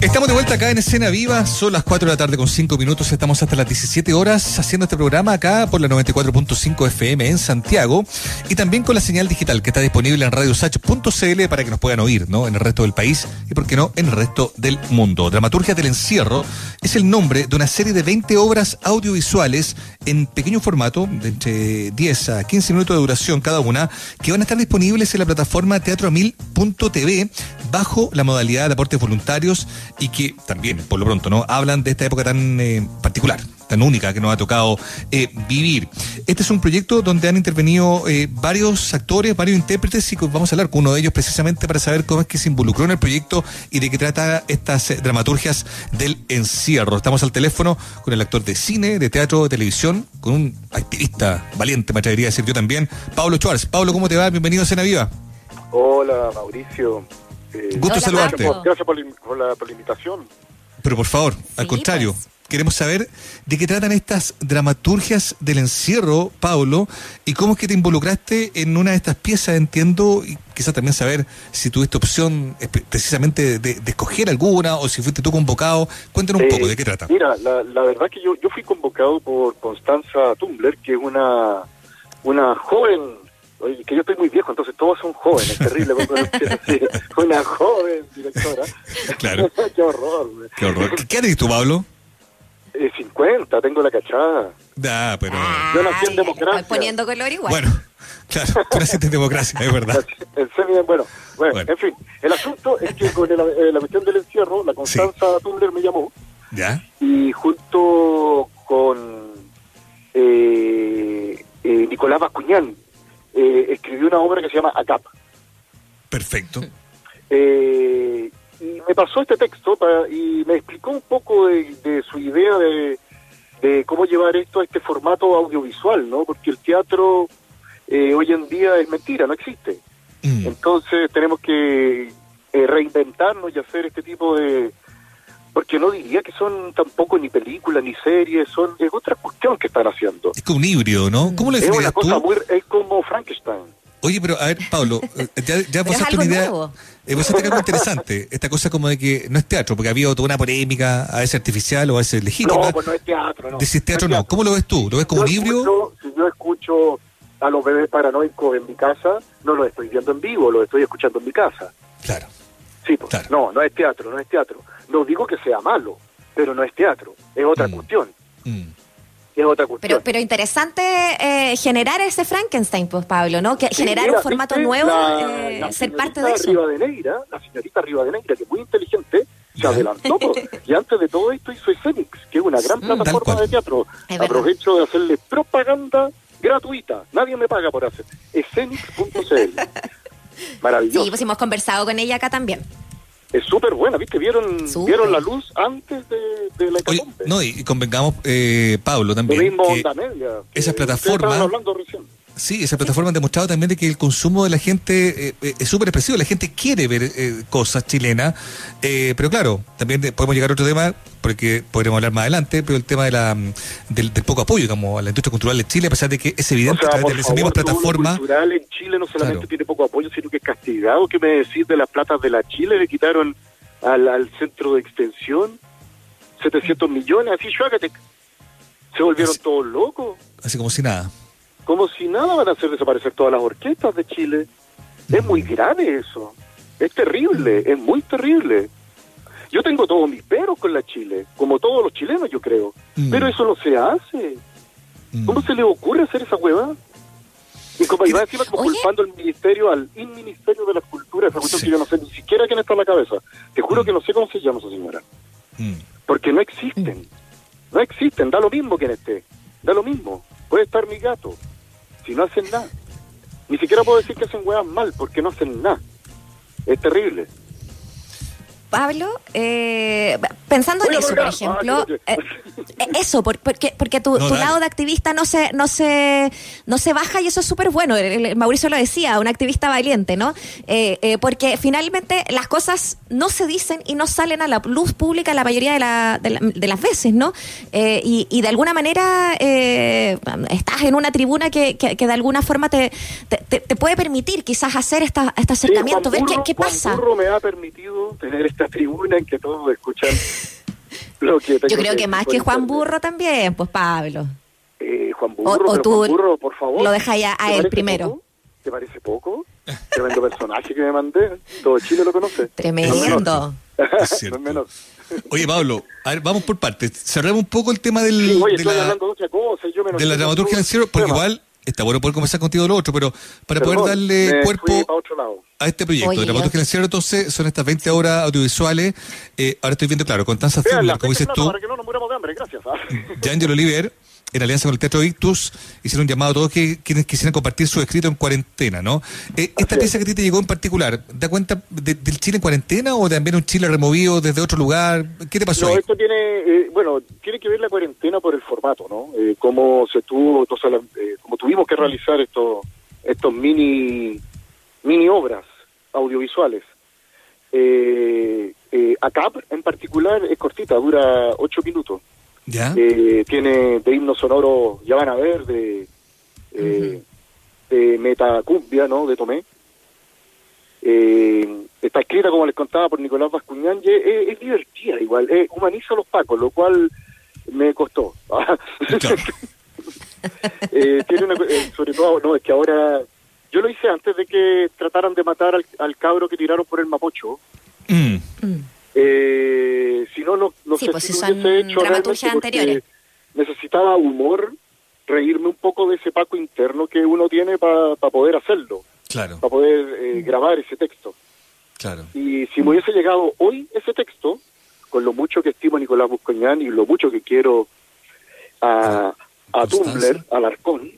Estamos de vuelta acá en Escena Viva, son las 4 de la tarde con 5 minutos, estamos hasta las 17 horas haciendo este programa acá por la 94.5 FM en Santiago y también con la señal digital que está disponible en radiosach.cl para que nos puedan oír, ¿no? En el resto del país y, por qué no, en el resto del mundo. Dramaturgia del Encierro es el nombre de una serie de 20 obras audiovisuales en pequeño formato, de entre 10 a 15 minutos de duración cada una, que van a estar disponibles en la plataforma teatroamil.tv bajo la modalidad de aportes voluntarios y que también, por lo pronto, ¿no? Hablan de esta época tan eh, particular, tan única que nos ha tocado eh, vivir. Este es un proyecto donde han intervenido eh, varios actores, varios intérpretes y vamos a hablar con uno de ellos precisamente para saber cómo es que se involucró en el proyecto y de qué trata estas dramaturgias del encierro. Estamos al teléfono con el actor de cine, de teatro, de televisión, con un activista valiente, me atrevería a decir yo también, Pablo Schwartz. Pablo, ¿cómo te va? Bienvenido a Cena Viva. Hola, Mauricio. Eh, Gusto saludarte. Gracias por, la, invitación. Pero por favor, al contrario, pues. queremos saber de qué tratan estas dramaturgias del encierro, Pablo, y cómo es que te involucraste en una de estas piezas, entiendo, y quizás también saber si tuviste opción precisamente de, escoger alguna o si fuiste tú convocado. Cuéntanos un poco de qué trata. Mira, la, la verdad que yo, yo fui convocado por Constanza Tumbler, que es una, una joven Oye, que yo estoy muy viejo, entonces todos son jóvenes, terrible. una joven directora. Claro. Qué horror. Qué horror. ¿Qué, eres tú, Pablo? Eh, 50, tengo la cachada. Ah, pero... yo nací en democracia. Poniendo color igual. Bueno, claro, tú naciste en democracia, es verdad. bueno, bueno, en fin, el asunto es que con la, eh, la cuestión del encierro, la Constanza sí. me llamó. ¿Ya? Y junto con eh, eh, Nicolás Bascuñán, eh, escribió una obra que se llama ACAP. Perfecto. Eh, y me pasó este texto y me explicó un poco de, su idea de, cómo llevar esto a este formato audiovisual, ¿no? Porque el teatro eh, hoy en día es mentira, no existe. Mm. Entonces tenemos que reinventarnos y hacer este tipo de, porque no diría que son tampoco ni películas ni series, son es otra cuestión que están haciendo. Es como un híbrido, ¿no? ¿Cómo le Es una cosa muy, es como Frankenstein. Oye, pero a ver, Pablo, eh, ya, ya pasaste una idea. Eh, vos algo interesante, esta cosa como de que no es teatro, porque ha habido toda una polémica, a veces artificial o a veces legítima. No, pues no es teatro, no. Decís teatro no, ¿Cómo lo ves tú? ¿Lo ves como un híbrido? si yo escucho a los bebés paranoicos en mi casa, no lo estoy viendo en vivo, lo estoy escuchando en mi casa. Claro. Sí, pues, no, no es teatro, no es teatro. No digo que sea malo, pero no es teatro, es otra mm. cuestión. Mm. Es otra cuestión. Pero, pero interesante eh, generar ese Frankenstein, pues Pablo, ¿no? Que generar un formato nuevo, eh, ser parte de eso. Rivadeneira, la señorita Rivadeneira, que es muy inteligente, se adelantó. y antes de todo esto hizo Escenix, que es una gran mm, plataforma de teatro. Aprovecho de hacerle propaganda gratuita. Nadie me paga por hacer. Escenix.cl. Maravilloso. Sí, pues hemos conversado con ella acá también. Es súper buena, ¿viste? ¿Vieron, ¿Vieron la luz antes de, la Oye, No, y convengamos, eh, Pablo, también. Lo mismo que Media, esas plataformas. Sí, esa plataforma ha demostrado también de que el consumo de la gente eh, eh, es súper expresivo. La gente quiere ver eh, cosas chilenas, pero claro, también podemos llegar a otro tema, porque podremos hablar más adelante, pero el tema de la, mm, del, poco apoyo como a la industria cultural de Chile, a pesar de que es evidente a través de esas mismas plataformas. La cultural en Chile no solamente tiene poco apoyo, sino que es castigado. ¿Qué me decís de las platas de la Chile? Le quitaron al, centro de extensión 700 millones, así, Chuacatec. Se volvieron todos locos. Así como si nada como si nada van a hacer desaparecer todas las orquestas de Chile. Es muy grave eso. Es terrible, es muy terrible. Yo tengo todos mis peros con la Chile, como todos los chilenos, yo creo. Mm. Pero eso no se hace. Mm. ¿Cómo se le ocurre hacer esa hueva? Y como iba encima como culpando al ministerio, al inministerio de la cultura, esa cuestión que yo no sé ni siquiera quién está en la cabeza. Te juro mm. que no sé cómo se llama esa señora. Porque no existen. No existen, da lo mismo quien esté. Da lo mismo. Puede estar mi gato, si no hacen nada. Ni siquiera puedo decir que hacen huevas mal, porque no hacen nada. Es terrible. Pablo, eh, pensando en eso, por ejemplo, eh, eso, porque, porque tu, lado de activista no se, no se, no se baja y eso es súper bueno. Mauricio lo decía, un activista valiente, ¿no? Eh, porque finalmente las cosas no se dicen y no salen a la luz pública la mayoría de, de, las veces, ¿no? Y, de alguna manera estás en una tribuna que, que, de alguna forma te, te, puede permitir quizás hacer esta, este acercamiento, ver qué, qué pasa. me ha permitido tener este esta tribuna en que todos escuchan lo que Yo creo que, más que Juan Burro también, pues Pablo. Eh, Juan Burro, o, tú Juan Burro, por favor. Lo deja ya a él primero. ¿Te parece poco? Tremendo personaje que me mandé. Todo Chile lo conoce. Tremendo. No Oye, Pablo, a ver, vamos por partes. Cerremos un poco el tema del, de, la, de, de la dramaturgia del cielo, porque igual está bueno poder conversar contigo de lo otro, pero para poder darle cuerpo a este proyecto de dramaturgia del cielo, entonces son estas 20 horas audiovisuales. Eh, ahora estoy viendo, claro, con Tanza Zimmer, como dices tú. Para que no nos muramos de hambre, gracias. ¿ah? Oliver en alianza con el Teatro Ictus, hicieron un llamado a todos que quienes quisieran compartir su escrito en cuarentena, ¿no? Eh, ¿Esta pieza que a ti te llegó en particular, da cuenta del Chile en cuarentena o también un Chile removido desde otro lugar? ¿Qué te pasó no, ahí? esto tiene, eh, bueno, tiene que ver la cuarentena por el formato, ¿no? Eh, cómo se tuvo, eh, como tuvimos que realizar estos estos mini mini obras audiovisuales. Eh, eh, ACAP en particular es cortita, dura ocho minutos. Eh, tiene de himno sonoro, ya van a ver, de, eh, de Metacumbia, ¿no? De Tomé. Eh, está escrita, como les contaba, por Nicolás Vascuñán, es, divertida igual, humaniza a los pacos, lo cual me costó. tiene una, sobre todo, no, es que ahora, yo lo hice antes de que trataran de matar al, cabro que tiraron por el Mapocho. Mm. Mm. Eh, si no, no, no sé pues si, si hecho anteriores. Necesitaba humor, reírme un poco de ese paco interno que uno tiene para poder hacerlo. Claro. Para poder eh, grabar ese texto. Claro. Y si me hubiese llegado hoy ese texto, con lo mucho que estimo a Nicolás Buscoñán y lo mucho que quiero a, a Tumblr, al Arcón,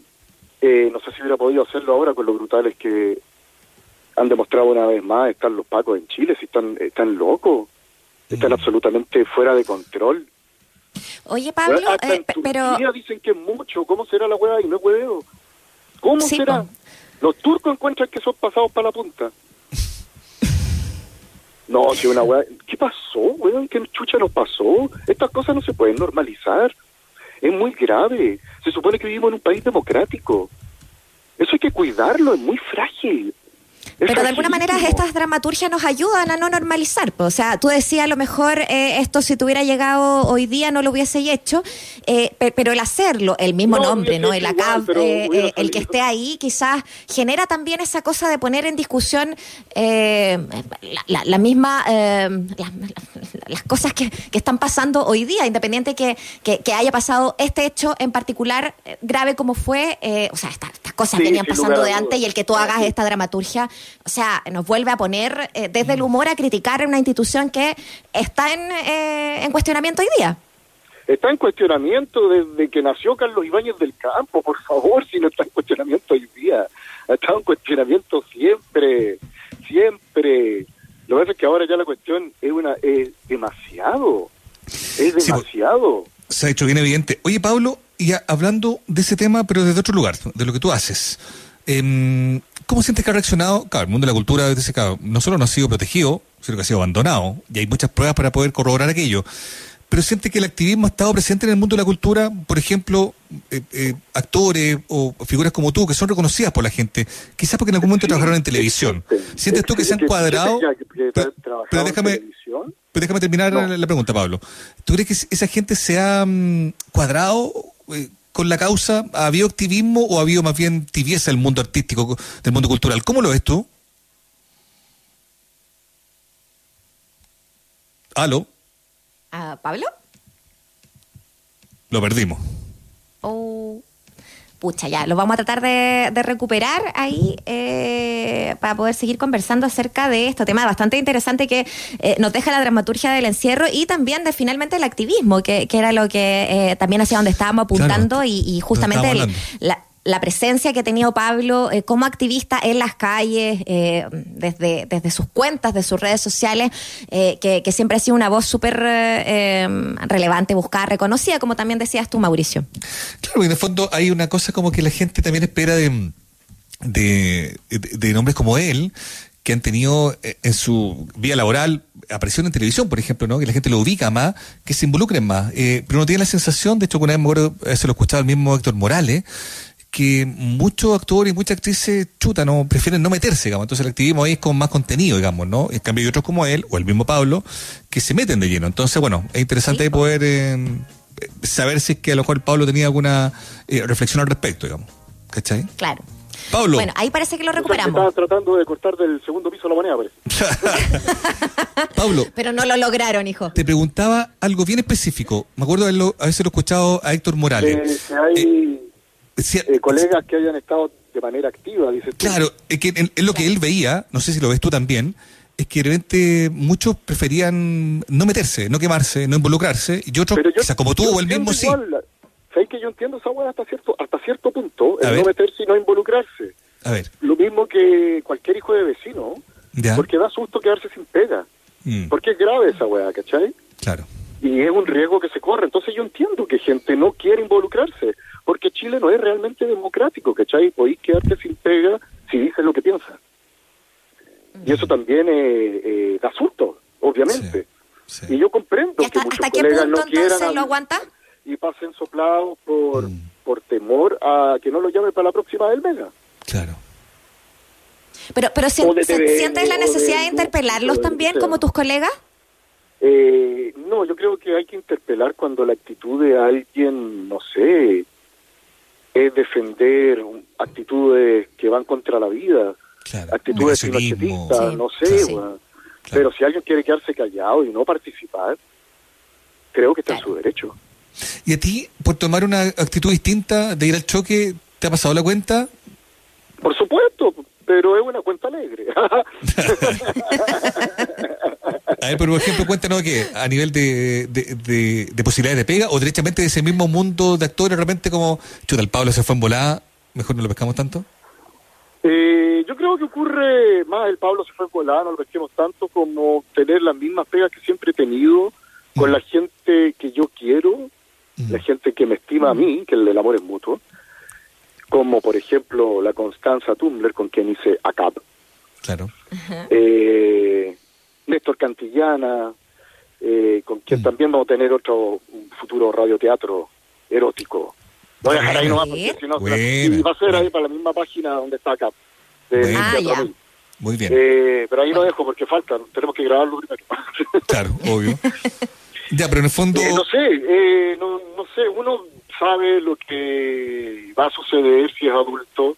eh, no sé si hubiera podido hacerlo ahora con lo brutales que han demostrado una vez más están los pacos en Chile, si están, están locos están mm. absolutamente fuera de control. Oye, Pablo, eh, pero... dicen que es mucho, ¿cómo será la hueá? Y no es hueveo. ¿Cómo será? Los turcos encuentran que son pasados para la punta. no, si una hueá... ¿Qué pasó, weón? ¿Qué chucha nos pasó? Estas cosas no se pueden normalizar. Es muy grave. Se supone que vivimos en un país democrático. Eso hay que cuidarlo, es muy frágil. Pero de alguna manera estas dramaturgias nos ayudan a no normalizar. O sea, tú decías a lo mejor eh, esto si tuviera llegado hoy día no lo hubiese hecho, eh, pero el hacerlo, el mismo nombre, ¿no? El acá, eh, el que esté ahí, quizás genera también esa cosa de poner en discusión la, misma, las cosas que, están pasando hoy día, independiente que, que, haya pasado este hecho en particular grave como fue, o sea, estas, cosas venían pasando de antes y el que tú hagas esta dramaturgia o sea, nos vuelve a poner eh, desde el humor a criticar una institución que está en, eh, en cuestionamiento hoy día. Está en cuestionamiento desde que nació Carlos Ibáñez del Campo, por favor, si no está en cuestionamiento hoy día. Ha estado en cuestionamiento siempre, siempre. Lo que pasa es que ahora ya la cuestión es una es demasiado, es pues, demasiado. se ha hecho bien evidente. Oye, Pablo, y hablando de ese tema, pero desde otro lugar, de lo que tú haces. Eh, ¿Cómo sientes que ha reaccionado? Claro, el mundo de la cultura dice, no solo no ha sido protegido, sino que ha sido abandonado, y hay muchas pruebas para poder corroborar aquello. Pero siente que el activismo ha estado presente en el mundo de la cultura, por ejemplo, eh, eh, actores o figuras como tú, que son reconocidas por la gente, quizás porque en algún momento trabajaron en televisión. ¿Sientes tú que se han cuadrado? Pero, déjame, pero déjame terminar la pregunta, Pablo. ¿Tú crees que esa gente se ha mm, cuadrado? Eh, con la causa? ¿Ha habido activismo o ha habido más bien tibieza el mundo artístico, del mundo cultural? ¿Cómo lo ves tú? ¿Aló? ¿A ¿Pablo? Lo perdimos. Oh pucha, ya, lo vamos a tratar de, recuperar ahí eh, para poder seguir conversando acerca de este tema bastante interesante que eh, nos deja la dramaturgia del encierro y también de finalmente el activismo, que, era lo que eh, también hacia donde estábamos apuntando y, justamente la la presencia que ha tenido Pablo eh, como activista en las calles, eh, desde, desde sus cuentas, de sus redes sociales, eh, que, siempre ha sido una voz súper relevante, buscada, reconocida, como también decías tú, Mauricio. Claro, y en el fondo hay una cosa como que la gente también espera de, de, de nombres como él, que han tenido en su vía laboral aparición en televisión, por ejemplo, ¿no? que la gente lo ubica más, que se involucren más. pero uno tiene la sensación, de hecho, que una vez me se lo escuchaba el mismo Héctor Morales, que muchos actores y muchas actrices chuta, no prefieren no meterse, digamos. Entonces el activismo ahí es con más contenido, digamos, ¿no? En cambio hay otros como él, o el mismo Pablo, que se meten de lleno. Entonces, bueno, es interesante poder eh, saber si es que a lo mejor Pablo tenía alguna eh, reflexión al respecto, digamos. ¿Cachai? Claro. Pablo. Bueno, ahí parece que lo recuperamos. Estaba tratando de cortar del segundo piso la moneda, Pablo. Pero no lo lograron, hijo. Te preguntaba algo bien específico. Me acuerdo de haberlo, haberse lo escuchado a Héctor Morales. Eh, hay eh, colegas que hayan estado de manera activa, dice Claro, es que es lo que él veía, no sé si lo ves tú también, es que realmente muchos preferían no meterse, no quemarse, no involucrarse, y otros, quizás como tú o el mismo sí. ¿Sabes que yo entiendo esa hueá hasta cierto, hasta cierto punto? El no meterse y no involucrarse. A ver. Lo mismo que cualquier hijo de vecino, porque da susto quedarse sin pega. Mm. Porque es grave esa hueá, ¿cachai? Claro. Y es un riesgo que se corre. Entonces yo entiendo que gente no quiere involucrarse, Chile no es realmente democrático, ¿cachai? Podéis quedarte sin pega si dices lo que piensas. Y eso también eh, eh, da susto, obviamente. Y yo comprendo que muchos ¿Hasta qué punto no entonces lo aguanta? y pasen soplados por, mm. por temor a que no lo llame para la próxima del Mega. Claro. Pero, pero ¿sientes la necesidad de, interpelarlos también como tus colegas? Eh, no, yo creo que hay que interpelar cuando la actitud de alguien, no sé, es defender actitudes que van contra la vida, actitudes pinochetistas, no sé, pero si alguien quiere quedarse callado y no participar, creo que está en su derecho. ¿Y a ti, por tomar una actitud distinta de ir al choque, te ha pasado la cuenta? Por supuesto, pero es una cuenta alegre. a ver, por ejemplo, cuéntanos que a nivel de, de, posibilidades de pega o directamente de ese mismo mundo de actores, de repente como, chuta, el Pablo se fue en volada, mejor no lo pescamos tanto. Eh, yo creo que ocurre más el Pablo se fue en volada, no lo pesquemos tanto como tener las mismas pegas que siempre he tenido con mm. la gente que yo quiero la gente que me estima a mí, que el amor es mutuo, como por ejemplo la Constanza Tumblr, con quien hice ACAP. Claro. Eh, Néstor Cantillana, eh, con quien mm. también vamos a tener otro futuro radioteatro erótico. Voy a dejar ahí nomás, porque si no, va a ser ahí para la misma página donde está ACAP. ah, ya. Muy bien. Eh, pero ahí lo dejo porque falta, tenemos que grabarlo primero. claro, obvio. Ya, pero en el fondo... Eh, no sé, eh, no, no sé, uno sabe lo que va a suceder si es adulto,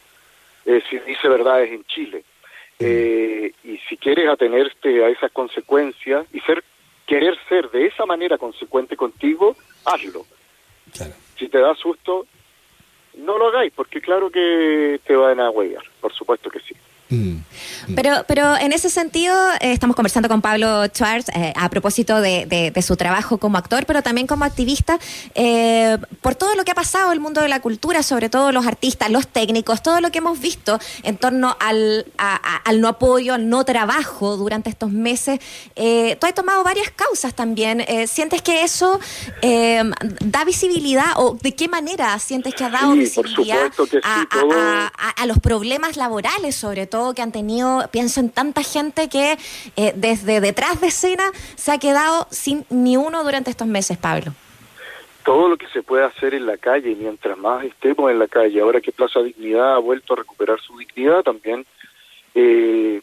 eh, si dice verdades en Chile. Mm. y si quieres atenerte a esas consecuencias y ser querer ser de esa manera consecuente contigo, hazlo. Si te da susto, no lo hagáis, porque claro que te van a huear, por supuesto que sí. Mm. Pero, pero en ese sentido, eh, estamos conversando con Pablo Schwartz eh, a propósito de, su trabajo como actor, pero también como activista, eh, por todo lo que ha pasado en el mundo de la cultura, sobre todo los artistas, los técnicos, todo lo que hemos visto en torno al, al no apoyo, al no trabajo durante estos meses. tú has tomado varias causas también. ¿Sientes que eso da visibilidad o de qué manera sientes que ha dado visibilidad a los problemas laborales, sobre todo? Que han tenido, pienso en tanta gente que eh, desde detrás de escena se ha quedado sin ni uno durante estos meses, Pablo. Todo lo que se puede hacer en la calle, mientras más estemos en la calle, ahora que Plaza Dignidad ha vuelto a recuperar su dignidad también, eh,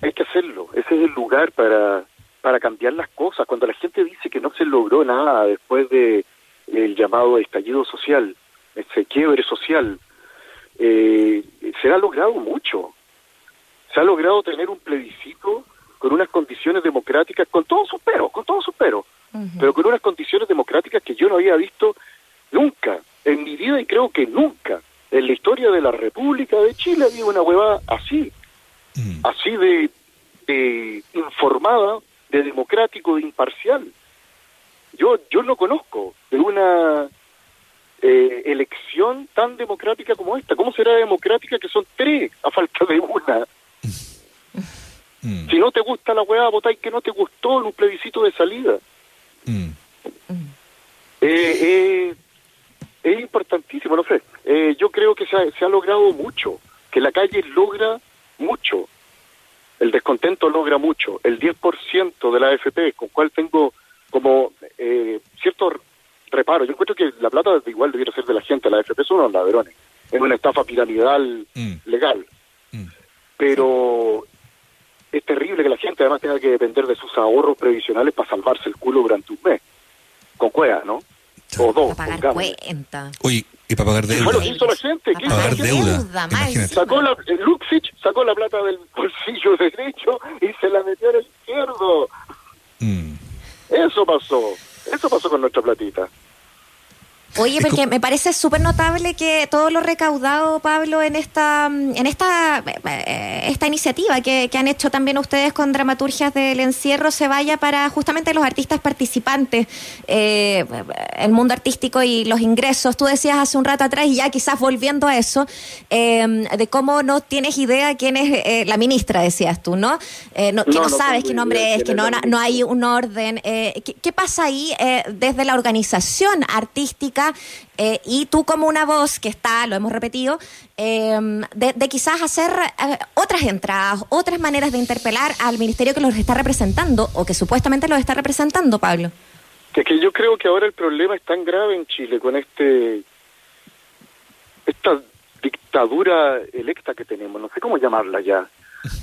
hay que hacerlo. Ese es el lugar para, para cambiar las cosas. Cuando la gente dice que no se logró nada después de el llamado estallido social, ese quiebre social, eh, se ha logrado mucho. Se ha logrado tener un plebiscito con unas condiciones democráticas, con todos sus peros, con todos sus peros, pero con unas condiciones democráticas que yo no había visto nunca, en mi vida y creo que nunca. En la historia de la República de Chile había una hueva así, mm. así de, de informada, de democrático, de imparcial. Yo, yo no conozco de una eh, elección tan democrática como esta. ¿Cómo será democrática que son tres a falta de una? Mm. Si no te gusta la weá, votáis que no te gustó en un plebiscito de salida. Mm. Eh, eh, es importantísimo, no sé. yo creo que se ha, se ha logrado mucho, que la calle logra mucho. El descontento logra mucho. El 10% de la AFP, con cual tengo como cierto reparo. Yo encuentro que la plata igual debiera ser de la gente, la AFP son unos ladrones. es una estafa piramidal mm. legal. Mm. Pero es terrible que la gente además tenga que depender de sus ahorros previsionales para salvarse el culo durante un mes. Con cueva, ¿no? O dos. Para pagar cuenta. Oye, y para pagar deuda. Bueno, ¿qué hizo la gente? ¿Qué pagar deuda. Sacó la, Luxich sacó la plata del bolsillo derecho y se la metió en el izquierdo. Mm. Eso pasó. Eso pasó con nuestra platita. Oye, porque me parece súper notable que todo lo recaudado, Pablo, en esta en esta eh, esta iniciativa que, han hecho también ustedes con dramaturgias del encierro se vaya para justamente los artistas participantes, eh, el mundo artístico y los ingresos. Tú decías hace un rato atrás, y ya quizás volviendo a eso, em, de cómo no tienes idea quién es eh, la ministra, decías tú, ¿no? que no, sabes qué nombre es, que no, no hay un orden. ¿qué, ¿qué, pasa ahí desde la organización artística? Eh, y tú como una voz que está, lo hemos repetido, em, de, quizás hacer eh, otras entradas, otras maneras de interpelar al ministerio que los está representando o que supuestamente los está representando, Pablo. Que, que yo creo que ahora el problema es tan grave en Chile con este esta dictadura electa que tenemos, no sé cómo llamarla ya,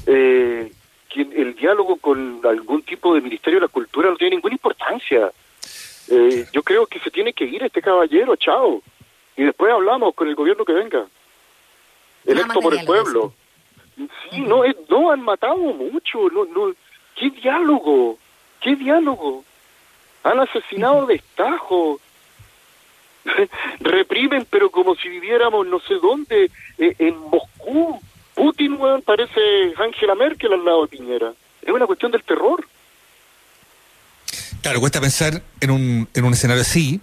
eh, que el diálogo con algún tipo de Ministerio de la Cultura no tiene ninguna importancia. Eh, yo creo que se tiene que ir este caballero, chao. Y después hablamos con el gobierno que venga. Electo por el pueblo. Sí, no, no han matado mucho. No, no. ¿Qué diálogo? ¿Qué diálogo? Han asesinado de estajo. Reprimen, pero como si viviéramos no sé dónde, eh, en Moscú. Putin, parece Angela Merkel al lado de Piñera. Es una cuestión del terror. Claro, cuesta pensar en un, en un escenario así,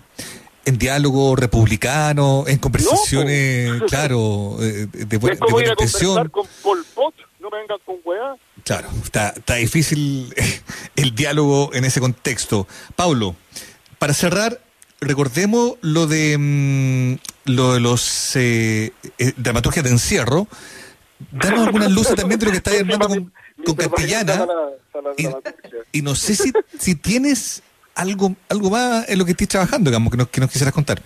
en diálogo republicano, en conversaciones, claro, eh, de, buena, de buena intención. con Pol Pot, no me vengan con weá. Claro, está, está difícil el diálogo en ese contexto. Pablo, para cerrar, recordemos lo de mm, lo de los eh, eh, dramaturgias de encierro. Danos algunas luces también de lo que está armando con, con Castellana. Y, no sé si, si tienes algo algo más en lo que estés trabajando, digamos, que nos, que nos quisieras contar.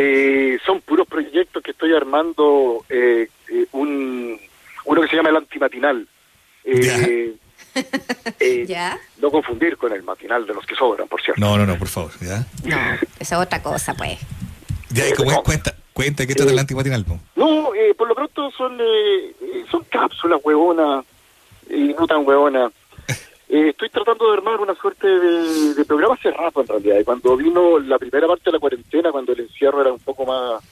Eh, son puros proyectos que estoy armando, eh, eh, un, uno que se llama el antimatinal. ¿Ya? No confundir con el matinal de los que sobran, por cierto. No, no, no, por favor. ¿ya? No, esa es otra cosa, pues. Ya, y como es, cuenta, cuenta que trata el antimatinal. No, por lo pronto son, son cápsulas, huevonas y no tan huevona. Eh, estoy tratando de armar una suerte de, programa hace rato en realidad. Y cuando vino la primera parte de la cuarentena, cuando el encierro era un poco más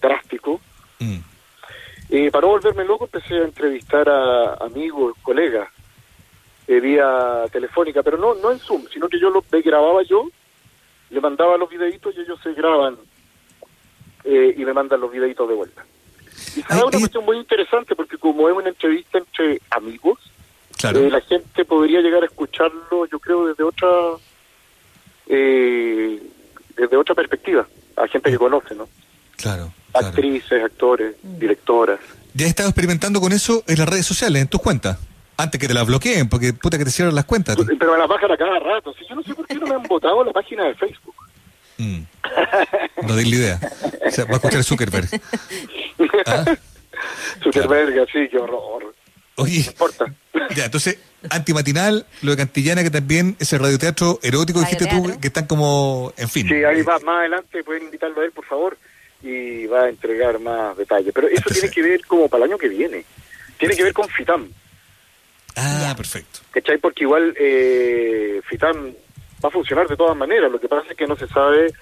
drástico, mm. eh, para no volverme loco empecé a entrevistar a amigos, colegas, eh, vía telefónica, pero no no en Zoom, sino que yo lo grababa yo, le mandaba los videitos y ellos se graban y me mandan los videitos de vuelta. Y es una cuestión muy interesante porque como es una entrevista entre amigos, eh, la gente podría llegar a escucharlo, yo creo, desde otra eh, desde otra perspectiva, a gente que conoce, ¿no? Claro. Actrices, actores, mm. directoras. ¿Ya has estado experimentando con eso en las redes sociales, en tus cuentas? Antes que te las bloqueen, porque puta que te cierran las cuentas. Pero me las bajan a cada rato. Si yo no sé por qué no me han votado la página de Facebook. Mm. No di la idea. O sea, va a escuchar Zuckerberg. ¿Ah? Zuckerberg, sí, qué horror. Oye, ya, entonces, antimatinal, lo de Cantillana, que también es el radioteatro erótico, dijiste tú, que están como, en fin. Sí, ahí va, más adelante pueden invitarlo a él, por favor, y va a entregar más detalles. Pero eso tiene que ver como para el año que viene. Tiene que ver con FITAM. Ah, perfecto. ¿Cachai? Porque igual eh, FITAM va a funcionar de todas maneras. Lo que pasa es que no se sabe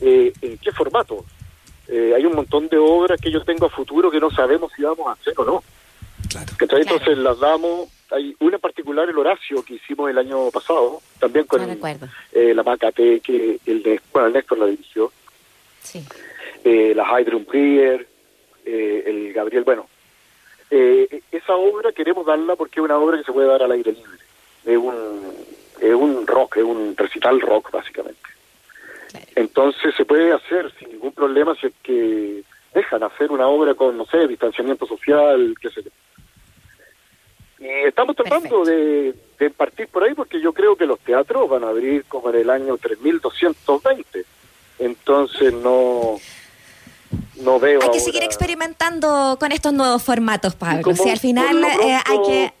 eh, en qué formato. Eh, hay un montón de obras que yo tengo a futuro que no sabemos si vamos a hacer o no. Claro. Entonces las damos, hay una en particular, el Horacio, que hicimos el año pasado, también con eh, la Macate, que el, de, bueno, el Néstor la dirigió. Sí. Eh, la Hydron Prier, eh, el Gabriel, bueno. Eh, esa obra queremos darla porque es una obra que se puede dar al aire libre. Es un, es un rock, es un recital rock, básicamente. Entonces se puede hacer sin ningún problema si es que dejan hacer una obra con, no sé, distanciamiento social, qué sé yo. Y estamos tratando de, partir por ahí porque yo creo que los teatros van a abrir como en el año 3220. Entonces no no veo. Hay que seguir experimentando con estos nuevos formatos, Pablo. Si al final eh, hay que,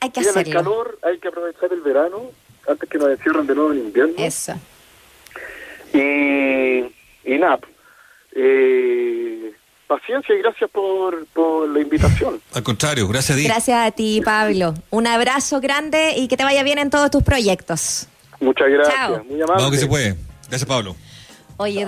hay que hacerlo. el calor, hay que aprovechar el verano antes que nos encierren de nuevo en invierno. Eso. Y, y nada, eh, paciencia y gracias por, por la invitación. Al contrario, gracias a ti. Gracias a ti, Pablo. Un abrazo grande y que te vaya bien en todos tus proyectos. Muchas gracias, muy amable. Vamos que se puede. Gracias, Pablo. Oye,